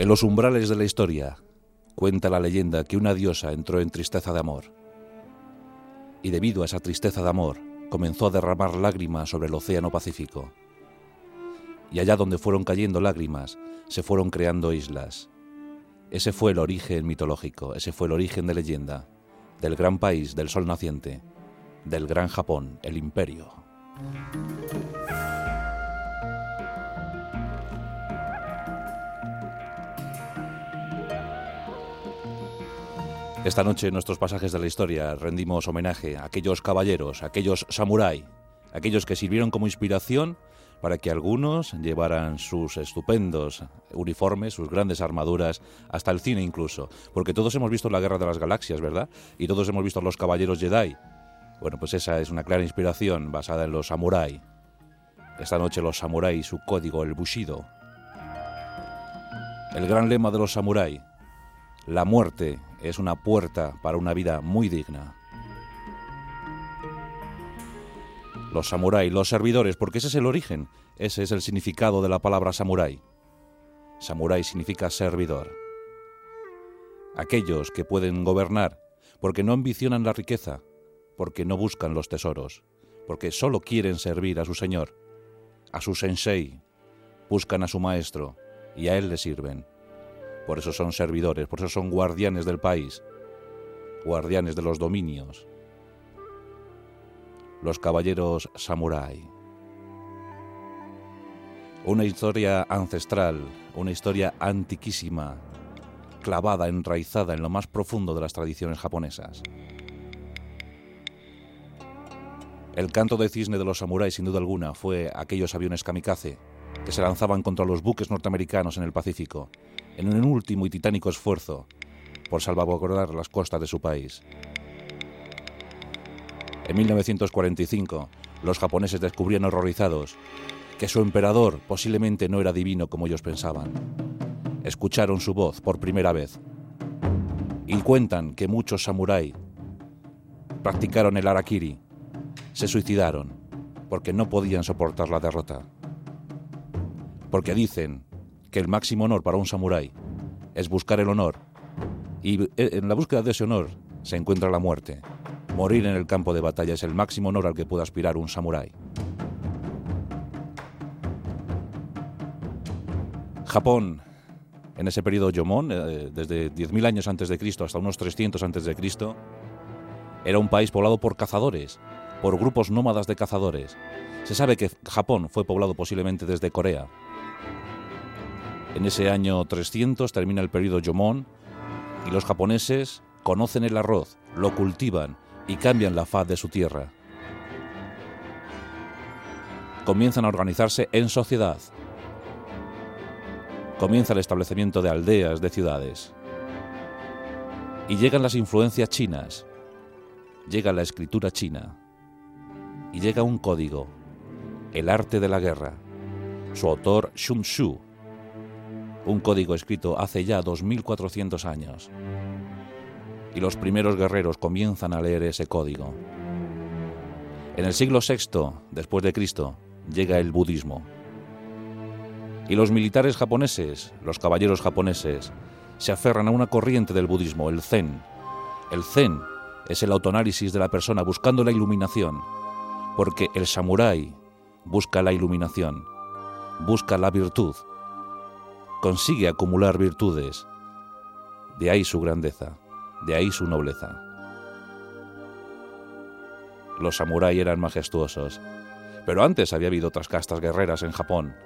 En los umbrales de la historia cuenta la leyenda que una diosa entró en tristeza de amor. Y debido a esa tristeza de amor, comenzó a derramar lágrimas sobre el océano Pacífico. Y allá donde fueron cayendo lágrimas, se fueron creando islas. Ese fue el origen mitológico, ese fue el origen de leyenda, del gran país del sol naciente, del gran Japón, el imperio. Esta noche en nuestros pasajes de la historia rendimos homenaje a aquellos caballeros, a aquellos samurái, aquellos que sirvieron como inspiración para que algunos llevaran sus estupendos uniformes, sus grandes armaduras, hasta el cine incluso. Porque todos hemos visto la Guerra de las Galaxias, ¿verdad? Y todos hemos visto los Caballeros Jedi. Bueno, pues esa es una clara inspiración basada en los samurái. Esta noche los samurái, su código, el bushido. El gran lema de los samurái, la muerte es una puerta para una vida muy digna. Los samuráis, los servidores, porque ese es el origen, ese es el significado de la palabra samurái. Samurái significa servidor. Aquellos que pueden gobernar porque no ambicionan la riqueza, porque no buscan los tesoros, porque solo quieren servir a su señor, a su sensei, buscan a su maestro y a él le sirven. Por eso son servidores, por eso son guardianes del país, guardianes de los dominios. Los caballeros samurái. Una historia ancestral, una historia antiquísima, clavada, enraizada en lo más profundo de las tradiciones japonesas. El canto de cisne de los samuráis, sin duda alguna, fue aquellos aviones kamikaze que se lanzaban contra los buques norteamericanos en el Pacífico en un último y titánico esfuerzo por salvaguardar las costas de su país. En 1945, los japoneses descubrían horrorizados que su emperador posiblemente no era divino como ellos pensaban. Escucharon su voz por primera vez y cuentan que muchos samuráis practicaron el arakiri, se suicidaron porque no podían soportar la derrota. Porque dicen que el máximo honor para un samurái es buscar el honor. Y eh, en la búsqueda de ese honor se encuentra la muerte. Morir en el campo de batalla es el máximo honor al que puede aspirar un samurái. Japón, en ese periodo Yomon, eh, desde 10.000 años antes de Cristo hasta unos 300 antes de Cristo, era un país poblado por cazadores, por grupos nómadas de cazadores. Se sabe que Japón fue poblado posiblemente desde Corea, en ese año 300 termina el periodo Yomon y los japoneses conocen el arroz, lo cultivan y cambian la faz de su tierra. Comienzan a organizarse en sociedad. Comienza el establecimiento de aldeas, de ciudades. Y llegan las influencias chinas. Llega la escritura china. Y llega un código, el arte de la guerra. Su autor Sun Tzu un código escrito hace ya 2400 años. Y los primeros guerreros comienzan a leer ese código. En el siglo VI después de Cristo llega el budismo. Y los militares japoneses, los caballeros japoneses, se aferran a una corriente del budismo, el zen. El zen es el autoanálisis de la persona buscando la iluminación, porque el samurái busca la iluminación, busca la virtud, consigue acumular virtudes. De ahí su grandeza, de ahí su nobleza. Los samuráis eran majestuosos, pero antes había habido otras castas guerreras en Japón.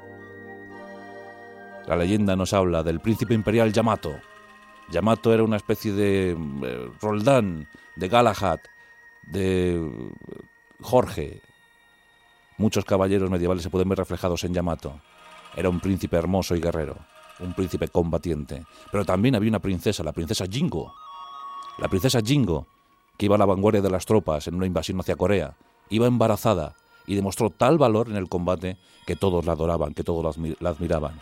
La leyenda nos habla del príncipe imperial Yamato. Yamato era una especie de eh, Roldán, de Galahad, de Jorge. Muchos caballeros medievales se pueden ver reflejados en Yamato. Era un príncipe hermoso y guerrero un príncipe combatiente. Pero también había una princesa, la princesa Jingo. La princesa Jingo, que iba a la vanguardia de las tropas en una invasión hacia Corea, iba embarazada y demostró tal valor en el combate que todos la adoraban, que todos la admiraban.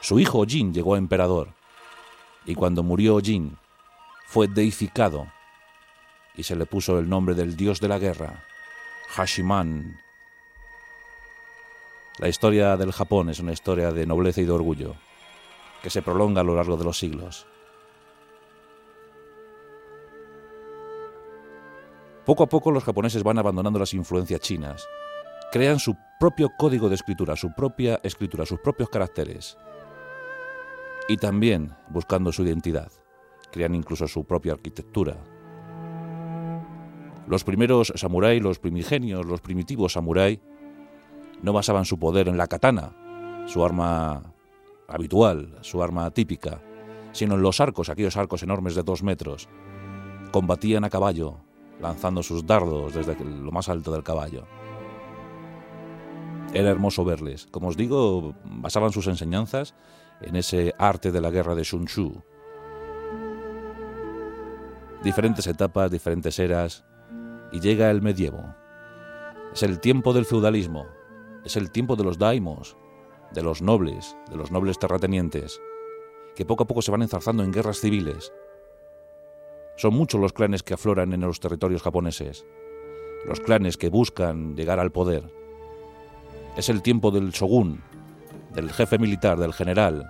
Su hijo Jin llegó a emperador y cuando murió Jin fue deificado y se le puso el nombre del dios de la guerra, Hashiman. La historia del Japón es una historia de nobleza y de orgullo que se prolonga a lo largo de los siglos. Poco a poco los japoneses van abandonando las influencias chinas, crean su propio código de escritura, su propia escritura, sus propios caracteres, y también buscando su identidad, crean incluso su propia arquitectura. Los primeros samuráis, los primigenios, los primitivos samuráis, no basaban su poder en la katana, su arma habitual, su arma típica, sino en los arcos, aquellos arcos enormes de dos metros. Combatían a caballo, lanzando sus dardos desde lo más alto del caballo. Era hermoso verles. Como os digo, basaban sus enseñanzas en ese arte de la guerra de Sun Tzu. Diferentes etapas, diferentes eras, y llega el medievo. Es el tiempo del feudalismo, es el tiempo de los daimos, de los nobles, de los nobles terratenientes, que poco a poco se van enzarzando en guerras civiles. Son muchos los clanes que afloran en los territorios japoneses, los clanes que buscan llegar al poder. Es el tiempo del shogun, del jefe militar, del general.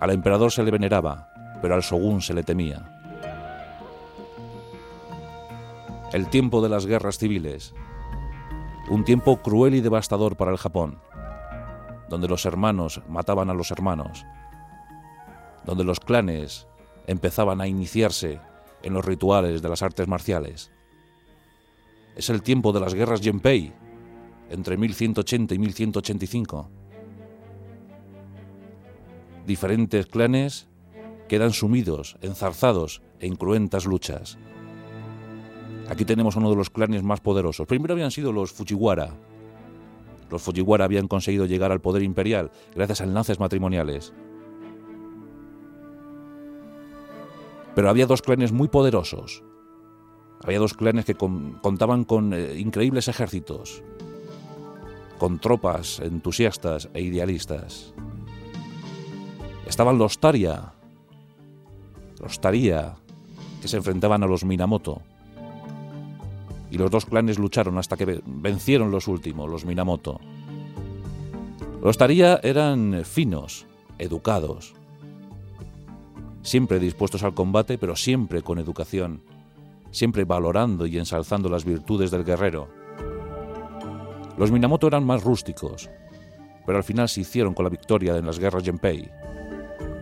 Al emperador se le veneraba, pero al shogun se le temía. El tiempo de las guerras civiles, un tiempo cruel y devastador para el Japón, donde los hermanos mataban a los hermanos, donde los clanes empezaban a iniciarse en los rituales de las artes marciales. Es el tiempo de las guerras Genpei, entre 1180 y 1185. Diferentes clanes quedan sumidos, enzarzados en cruentas luchas. Aquí tenemos uno de los clanes más poderosos. Primero habían sido los Fujiwara. Los Fujiwara habían conseguido llegar al poder imperial gracias a enlaces matrimoniales. Pero había dos clanes muy poderosos. Había dos clanes que contaban con eh, increíbles ejércitos, con tropas entusiastas e idealistas. Estaban los Taria, los Taria, que se enfrentaban a los Minamoto y los dos clanes lucharon hasta que vencieron los últimos, los Minamoto. Los Taria eran finos, educados, siempre dispuestos al combate, pero siempre con educación, siempre valorando y ensalzando las virtudes del guerrero. Los Minamoto eran más rústicos, pero al final se hicieron con la victoria en las guerras Genpei.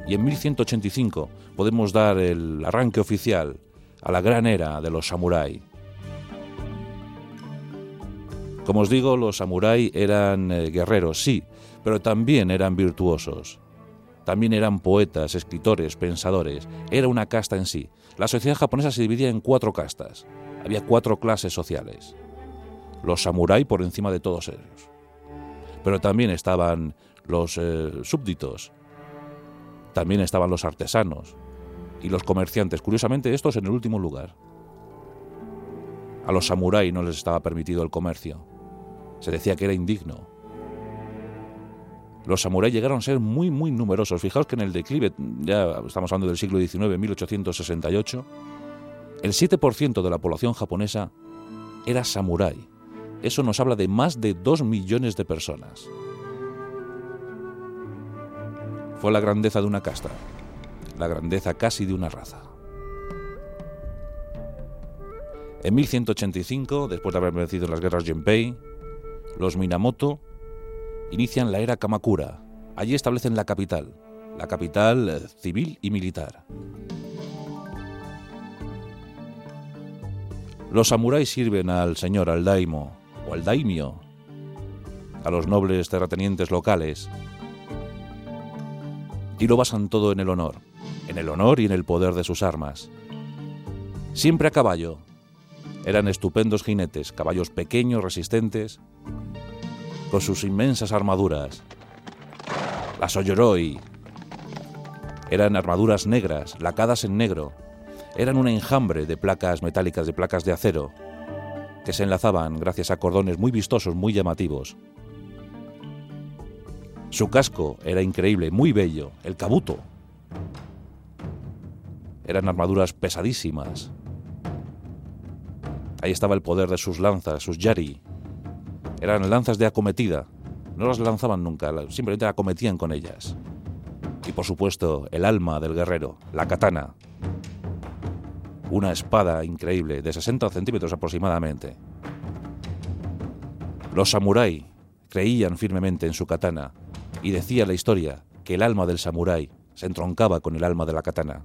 Y en 1185 podemos dar el arranque oficial a la gran era de los samuráis. Como os digo, los samuráis eran eh, guerreros, sí, pero también eran virtuosos. También eran poetas, escritores, pensadores. Era una casta en sí. La sociedad japonesa se dividía en cuatro castas. Había cuatro clases sociales. Los samuráis por encima de todos ellos. Pero también estaban los eh, súbditos. También estaban los artesanos y los comerciantes. Curiosamente, estos en el último lugar. A los samuráis no les estaba permitido el comercio. Se decía que era indigno. Los samuráis llegaron a ser muy, muy numerosos. Fijaos que en el declive, ya estamos hablando del siglo XIX, 1868, el 7% de la población japonesa era samurái. Eso nos habla de más de 2 millones de personas. Fue la grandeza de una casta, la grandeza casi de una raza. En 1185, después de haber vencido en las guerras Genpei, los Minamoto inician la era Kamakura. Allí establecen la capital, la capital eh, civil y militar. Los samuráis sirven al señor, al daimo o al daimio, a los nobles terratenientes locales, y lo basan todo en el honor, en el honor y en el poder de sus armas. Siempre a caballo. Eran estupendos jinetes, caballos pequeños, resistentes, con sus inmensas armaduras. Las Oyoroi eran armaduras negras, lacadas en negro. Eran un enjambre de placas metálicas, de placas de acero, que se enlazaban gracias a cordones muy vistosos, muy llamativos. Su casco era increíble, muy bello, el kabuto. Eran armaduras pesadísimas. Ahí estaba el poder de sus lanzas, sus yari, eran lanzas de acometida. No las lanzaban nunca, simplemente acometían con ellas. Y por supuesto, el alma del guerrero, la katana. Una espada increíble de 60 centímetros aproximadamente. Los samurái creían firmemente en su katana y decía la historia que el alma del samurái se entroncaba con el alma de la katana.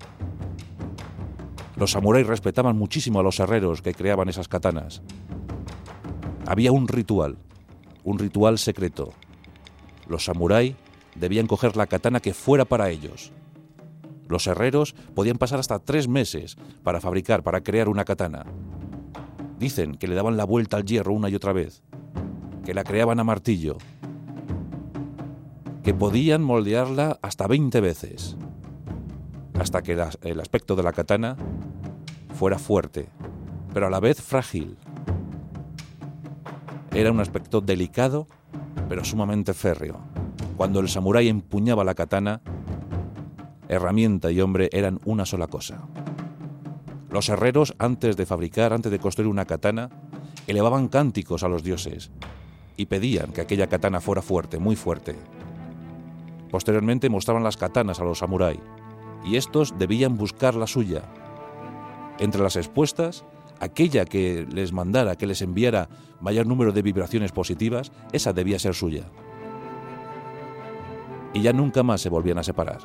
Los samuráis respetaban muchísimo a los herreros que creaban esas katanas. Había un ritual, un ritual secreto. Los samuráis debían coger la katana que fuera para ellos. Los herreros podían pasar hasta tres meses para fabricar, para crear una katana. Dicen que le daban la vuelta al hierro una y otra vez, que la creaban a martillo, que podían moldearla hasta 20 veces, hasta que el aspecto de la katana fuera fuerte, pero a la vez frágil. Era un aspecto delicado, pero sumamente férreo. Cuando el samurái empuñaba la katana, herramienta y hombre eran una sola cosa. Los herreros, antes de fabricar, antes de construir una katana, elevaban cánticos a los dioses y pedían que aquella katana fuera fuerte, muy fuerte. Posteriormente mostraban las katanas a los samuráis, y estos debían buscar la suya. Entre las expuestas, aquella que les mandara, que les enviara mayor número de vibraciones positivas, esa debía ser suya. Y ya nunca más se volvían a separar.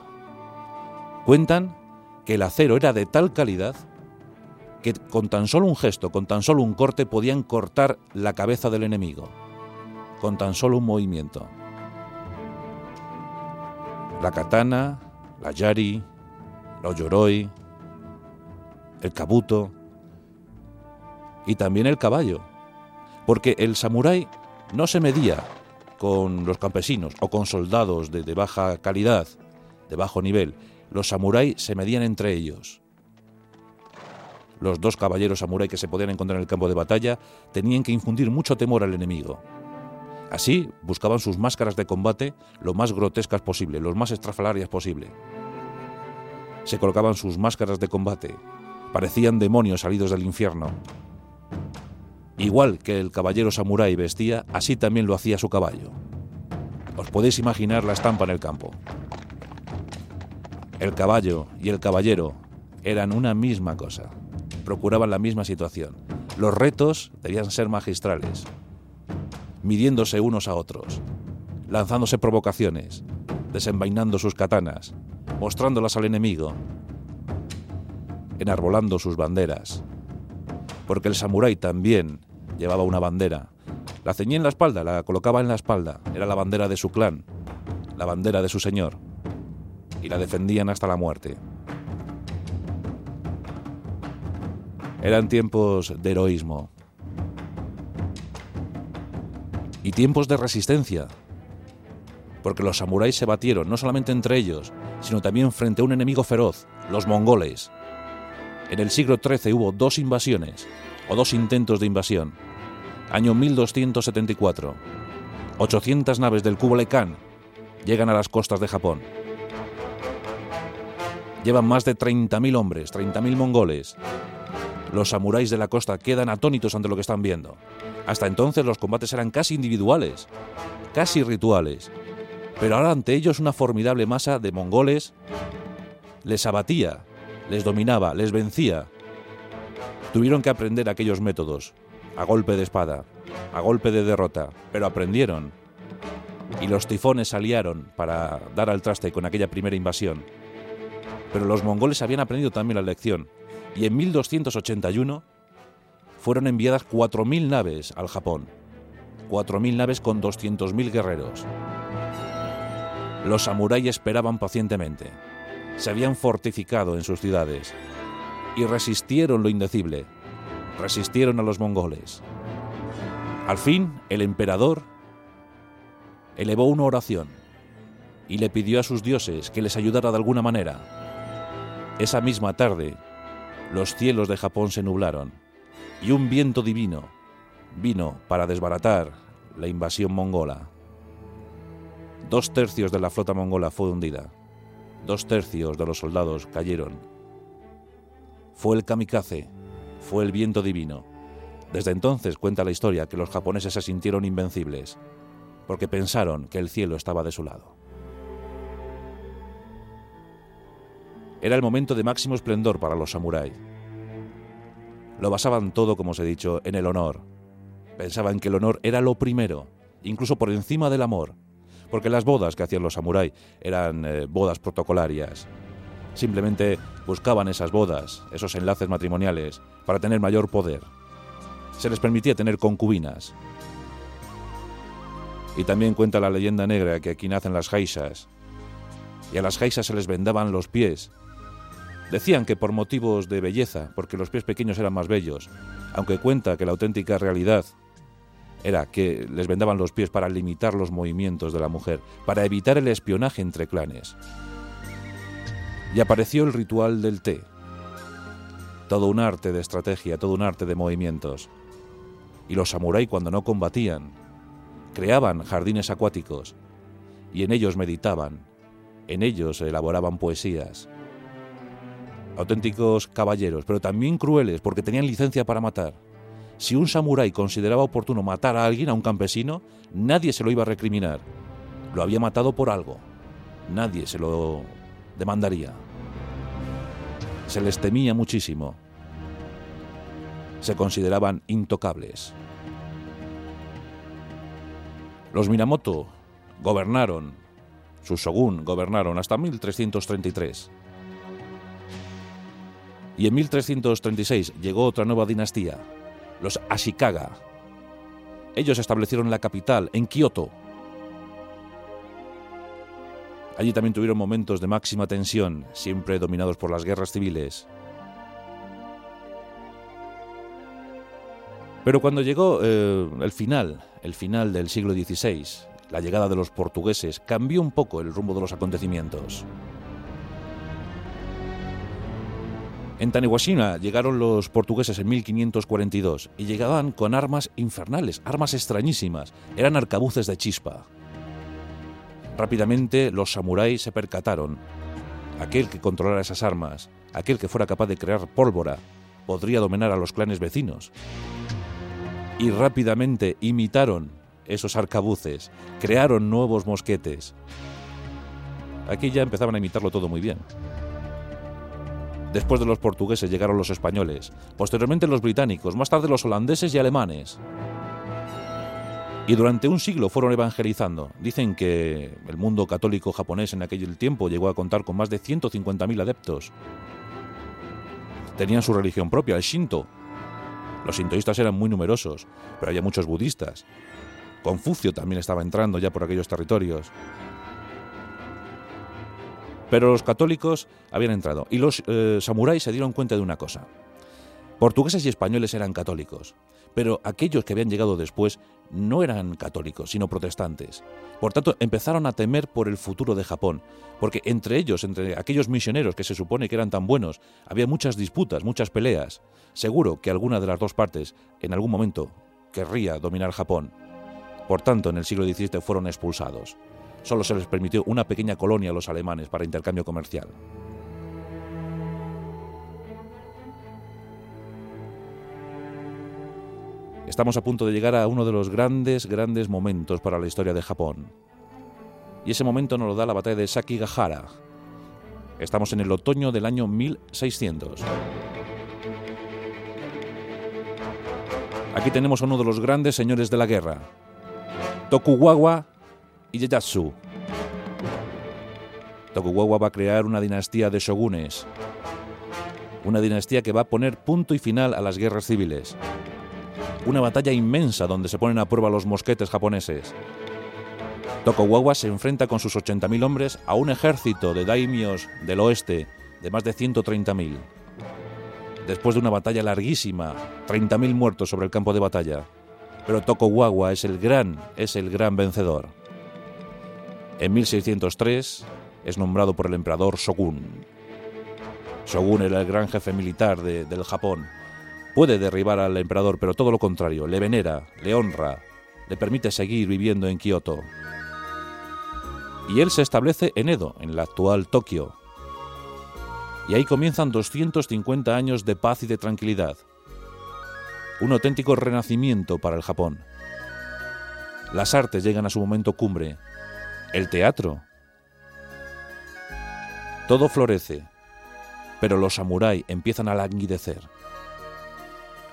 Cuentan que el acero era de tal calidad que con tan solo un gesto, con tan solo un corte, podían cortar la cabeza del enemigo, con tan solo un movimiento la katana, la yari, los yoroi, el kabuto y también el caballo, porque el samurái no se medía con los campesinos o con soldados de, baja calidad, de bajo nivel. Los samuráis se medían entre ellos. Los dos caballeros samurái que se podían encontrar en el campo de batalla tenían que infundir mucho temor al enemigo. Así buscaban sus máscaras de combate lo más grotescas posible, lo más estrafalarias posible. Se colocaban sus máscaras de combate, parecían demonios salidos del infierno. Igual que el caballero samurái vestía, así también lo hacía su caballo. Os podéis imaginar la estampa en el campo. El caballo y el caballero eran una misma cosa, procuraban la misma situación. Los retos debían ser magistrales midiéndose unos a otros, lanzándose provocaciones, desenvainando sus katanas, mostrándolas al enemigo, enarbolando sus banderas. Porque el samurái también llevaba una bandera. La ceñía en la espalda, la colocaba en la espalda. Era la bandera de su clan, la bandera de su señor. Y la defendían hasta la muerte. Eran tiempos de heroísmo, y tiempos de resistencia, porque los samuráis se batieron no solamente entre ellos, sino también frente a un enemigo feroz, los mongoles. En el siglo XIII hubo dos invasiones, o dos intentos de invasión. Año 1274. 800 naves del Kublai Khan llegan a las costas de Japón. Llevan más de 30.000 hombres, 30.000 mongoles. Los samuráis de la costa quedan atónitos ante lo que están viendo. Hasta entonces los combates eran casi individuales, casi rituales, pero ahora ante ellos una formidable masa de mongoles les abatía, les dominaba, les vencía. Tuvieron que aprender aquellos métodos, a golpe de espada, a golpe de derrota, pero aprendieron. Y los tifones aliaron para dar al traste con aquella primera invasión. Pero los mongoles habían aprendido también la lección, y en 1281 fueron enviadas 4.000 naves al Japón, 4.000 naves con 200.000 guerreros. Los samuráis esperaban pacientemente, se habían fortificado en sus ciudades y resistieron lo indecible, resistieron a los mongoles. Al fin, el emperador elevó una oración y le pidió a sus dioses que les ayudara de alguna manera. Esa misma tarde, los cielos de Japón se nublaron y un viento divino vino para desbaratar la invasión mongola. Dos tercios de la flota mongola fue hundida. Dos tercios de los soldados cayeron. Fue el kamikaze, fue el viento divino. Desde entonces cuenta la historia que los japoneses se sintieron invencibles, porque pensaron que el cielo estaba de su lado. Era el momento de máximo esplendor para los samuráis. Lo basaban todo, como os he dicho, en el honor. Pensaban que el honor era lo primero, incluso por encima del amor, porque las bodas que hacían los samuráis eran eh, bodas protocolarias. Simplemente buscaban esas bodas, esos enlaces matrimoniales, para tener mayor poder. Se les permitía tener concubinas. Y también cuenta la leyenda negra que aquí nacen las jaisas. Y a las jaisas se les vendaban los pies. Decían que por motivos de belleza, porque los pies pequeños eran más bellos, aunque cuenta que la auténtica realidad era que les vendaban los pies para limitar los movimientos de la mujer, para evitar el espionaje entre clanes. Y apareció el ritual del té. Todo un arte de estrategia, todo un arte de movimientos. Y los samuráis cuando no combatían, creaban jardines acuáticos y en ellos meditaban, en ellos elaboraban poesías. Auténticos caballeros, pero también crueles porque tenían licencia para matar. Si un samurái consideraba oportuno matar a alguien, a un campesino, nadie se lo iba a recriminar. Lo había matado por algo. Nadie se lo demandaría. Se les temía muchísimo. Se consideraban intocables. Los Minamoto gobernaron, sus shogun gobernaron hasta 1333. Y en 1336 llegó otra nueva dinastía, los Ashikaga. Ellos establecieron la capital en Kioto. Allí también tuvieron momentos de máxima tensión, siempre dominados por las guerras civiles. Pero cuando llegó eh, el final, el final del siglo XVI, la llegada de los portugueses, cambió un poco el rumbo de los acontecimientos. En Taniguashima llegaron los portugueses en 1542 y llegaban con armas infernales, armas extrañísimas, eran arcabuces de chispa. Rápidamente los samuráis se percataron. Aquel que controlara esas armas, aquel que fuera capaz de crear pólvora, podría dominar a los clanes vecinos. Y rápidamente imitaron esos arcabuces, crearon nuevos mosquetes. Aquí ya empezaban a imitarlo todo muy bien. Después de los portugueses llegaron los españoles, posteriormente los británicos, más tarde los holandeses y alemanes. Y durante un siglo fueron evangelizando. Dicen que el mundo católico japonés en aquel tiempo llegó a contar con más de 150.000 adeptos. Tenían su religión propia, el Shinto. Los sintoístas eran muy numerosos, pero había muchos budistas. Confucio también estaba entrando ya por aquellos territorios. Pero los católicos habían entrado y los eh, samuráis se dieron cuenta de una cosa. Portugueses y españoles eran católicos, pero aquellos que habían llegado después no eran católicos, sino protestantes. Por tanto, empezaron a temer por el futuro de Japón, porque entre ellos, entre aquellos misioneros que se supone que eran tan buenos, había muchas disputas, muchas peleas. Seguro que alguna de las dos partes, en algún momento, querría dominar Japón. Por tanto, en el siglo XVII fueron expulsados solo se les permitió una pequeña colonia a los alemanes para intercambio comercial. Estamos a punto de llegar a uno de los grandes, grandes momentos para la historia de Japón. Y ese momento nos lo da la batalla de Sakigahara. Estamos en el otoño del año 1600. Aquí tenemos a uno de los grandes señores de la guerra, Tokugawa Ieyasu. Tokugawa va a crear una dinastía de shogunes, una dinastía que va a poner punto y final a las guerras civiles. Una batalla inmensa donde se ponen a prueba los mosquetes japoneses. Tokugawa se enfrenta con sus 80.000 hombres a un ejército de daimios del oeste de más de 130.000. Después de una batalla larguísima, 30.000 muertos sobre el campo de batalla. Pero Tokugawa es el gran, es el gran vencedor. En 1603 es nombrado por el emperador Shogun. Shogun era el gran jefe militar del Japón. Puede derribar al emperador, pero todo lo contrario, le venera, le honra, le permite seguir viviendo en Kioto. Y él se establece en Edo, en la actual Tokio. Y ahí comienzan 250 años de paz y de tranquilidad. Un auténtico renacimiento para el Japón. Las artes llegan a su momento cumbre, el teatro. Todo florece. Pero los samuráis empiezan a languidecer.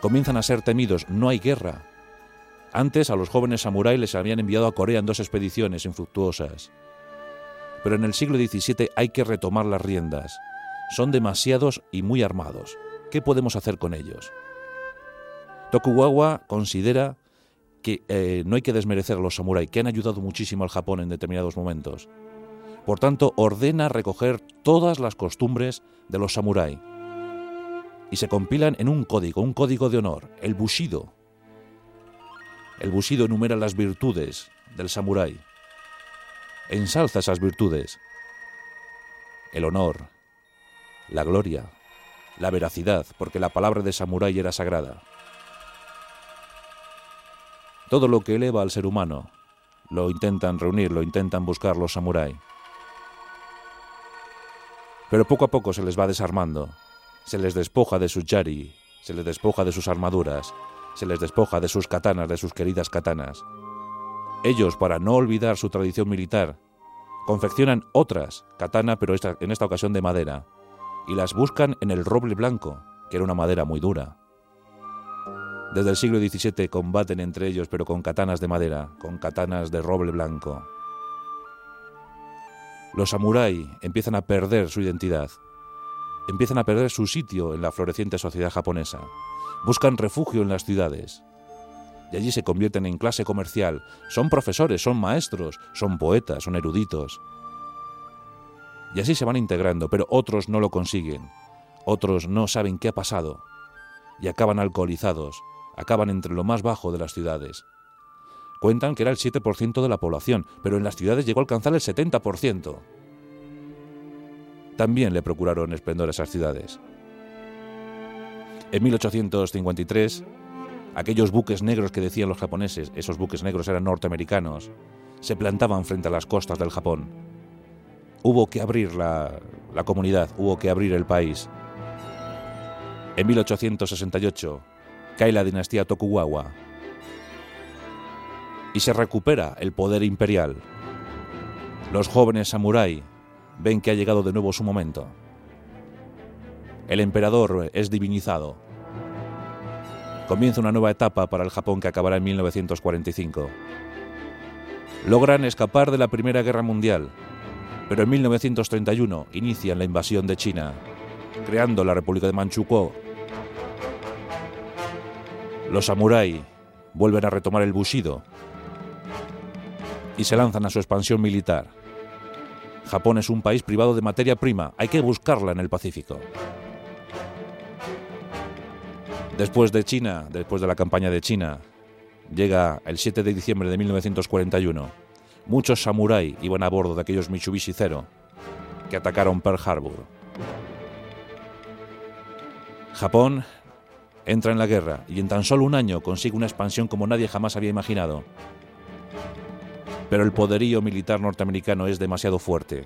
Comienzan a ser temidos, no hay guerra. Antes a los jóvenes samuráis les habían enviado a Corea en dos expediciones infructuosas. Pero en el siglo XVII hay que retomar las riendas. Son demasiados y muy armados. ¿Qué podemos hacer con ellos? Tokugawa considera que eh, no hay que desmerecer a los samuráis, que han ayudado muchísimo al Japón en determinados momentos. Por tanto, ordena recoger todas las costumbres de los samuráis y se compilan en un código, un código de honor, el Bushido. El Bushido enumera las virtudes del samurái, ensalza esas virtudes, el honor, la gloria, la veracidad, porque la palabra de samurái era sagrada. Todo lo que eleva al ser humano lo intentan reunir, lo intentan buscar los samuráis. Pero poco a poco se les va desarmando, se les despoja de sus yari, se les despoja de sus armaduras, se les despoja de sus katanas, de sus queridas katanas. Ellos, para no olvidar su tradición militar, confeccionan otras katana, pero en esta ocasión de madera, y las buscan en el roble blanco, que era una madera muy dura. Desde el siglo XVII combaten entre ellos, pero con katanas de madera, con katanas de roble blanco. Los samuráis empiezan a perder su identidad, empiezan a perder su sitio en la floreciente sociedad japonesa, buscan refugio en las ciudades, y allí se convierten en clase comercial, son profesores, son maestros, son poetas, son eruditos. Y así se van integrando, pero otros no lo consiguen, otros no saben qué ha pasado, y acaban alcoholizados, acaban entre lo más bajo de las ciudades. Cuentan que era el 7% de la población, pero en las ciudades llegó a alcanzar el 70%. También le procuraron esplendor a esas ciudades. En 1853, aquellos buques negros que decían los japoneses, esos buques negros eran norteamericanos, se plantaban frente a las costas del Japón. Hubo que abrir la, la comunidad, hubo que abrir el país. En 1868 cae la dinastía Tokugawa y se recupera el poder imperial. Los jóvenes samurái ven que ha llegado de nuevo su momento. El emperador es divinizado. Comienza una nueva etapa para el Japón que acabará en 1945. Logran escapar de la Primera Guerra Mundial, pero en 1931 inician la invasión de China, creando la República de Manchukuo. Los samuráis vuelven a retomar el Bushido y se lanzan a su expansión militar. Japón es un país privado de materia prima, hay que buscarla en el Pacífico. Después de China, después de la campaña de China, llega el 7 de diciembre de 1941. Muchos samuráis iban a bordo de aquellos Mitsubishi Zero que atacaron Pearl Harbor. Japón entra en la guerra y en tan solo un año consigue una expansión como nadie jamás había imaginado pero el poderío militar norteamericano es demasiado fuerte.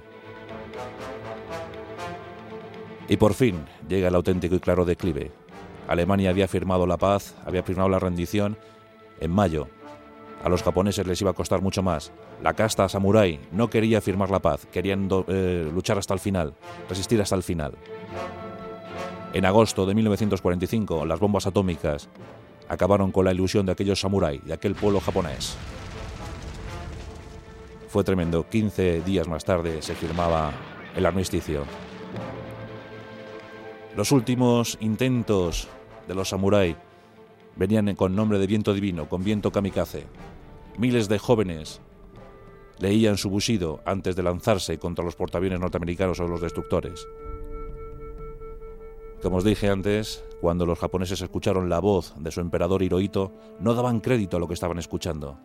Y por fin llega el auténtico y claro declive. Alemania había firmado la paz, había firmado la rendición en mayo. A los japoneses les iba a costar mucho más. La casta samurái no quería firmar la paz, querían eh, luchar hasta el final, resistir hasta el final. En agosto de 1945, las bombas atómicas acabaron con la ilusión de aquellos samuráis, de aquel pueblo japonés. Fue tremendo. 15 días más tarde se firmaba el armisticio. Los últimos intentos de los samuráis venían con nombre de viento divino, con viento kamikaze. Miles de jóvenes leían su bushido antes de lanzarse contra los portaaviones norteamericanos o los destructores. Como os dije antes, cuando los japoneses escucharon la voz de su emperador Hirohito, no daban crédito a lo que estaban escuchando.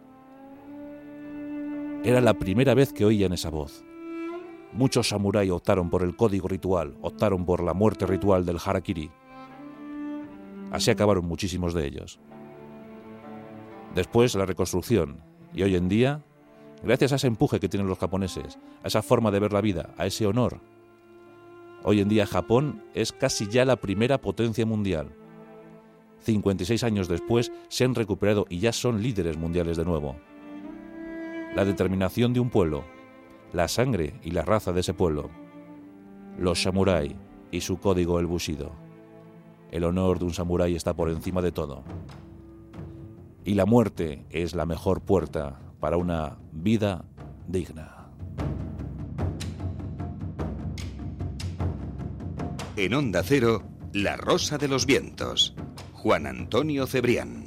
Era la primera vez que oían esa voz. Muchos samuráis optaron por el código ritual, optaron por la muerte ritual del harakiri. Así acabaron muchísimos de ellos. Después la reconstrucción, y hoy en día, gracias a ese empuje que tienen los japoneses, a esa forma de ver la vida, a ese honor, Hoy en día Japón es casi ya la primera potencia mundial. 56 años después se han recuperado y ya son líderes mundiales de nuevo. La determinación de un pueblo, la sangre y la raza de ese pueblo, los samuráis y su código el bushido. El honor de un samurái está por encima de todo. Y la muerte es la mejor puerta para una vida digna. En Onda Cero, La Rosa de los Vientos. Juan Antonio Cebrián.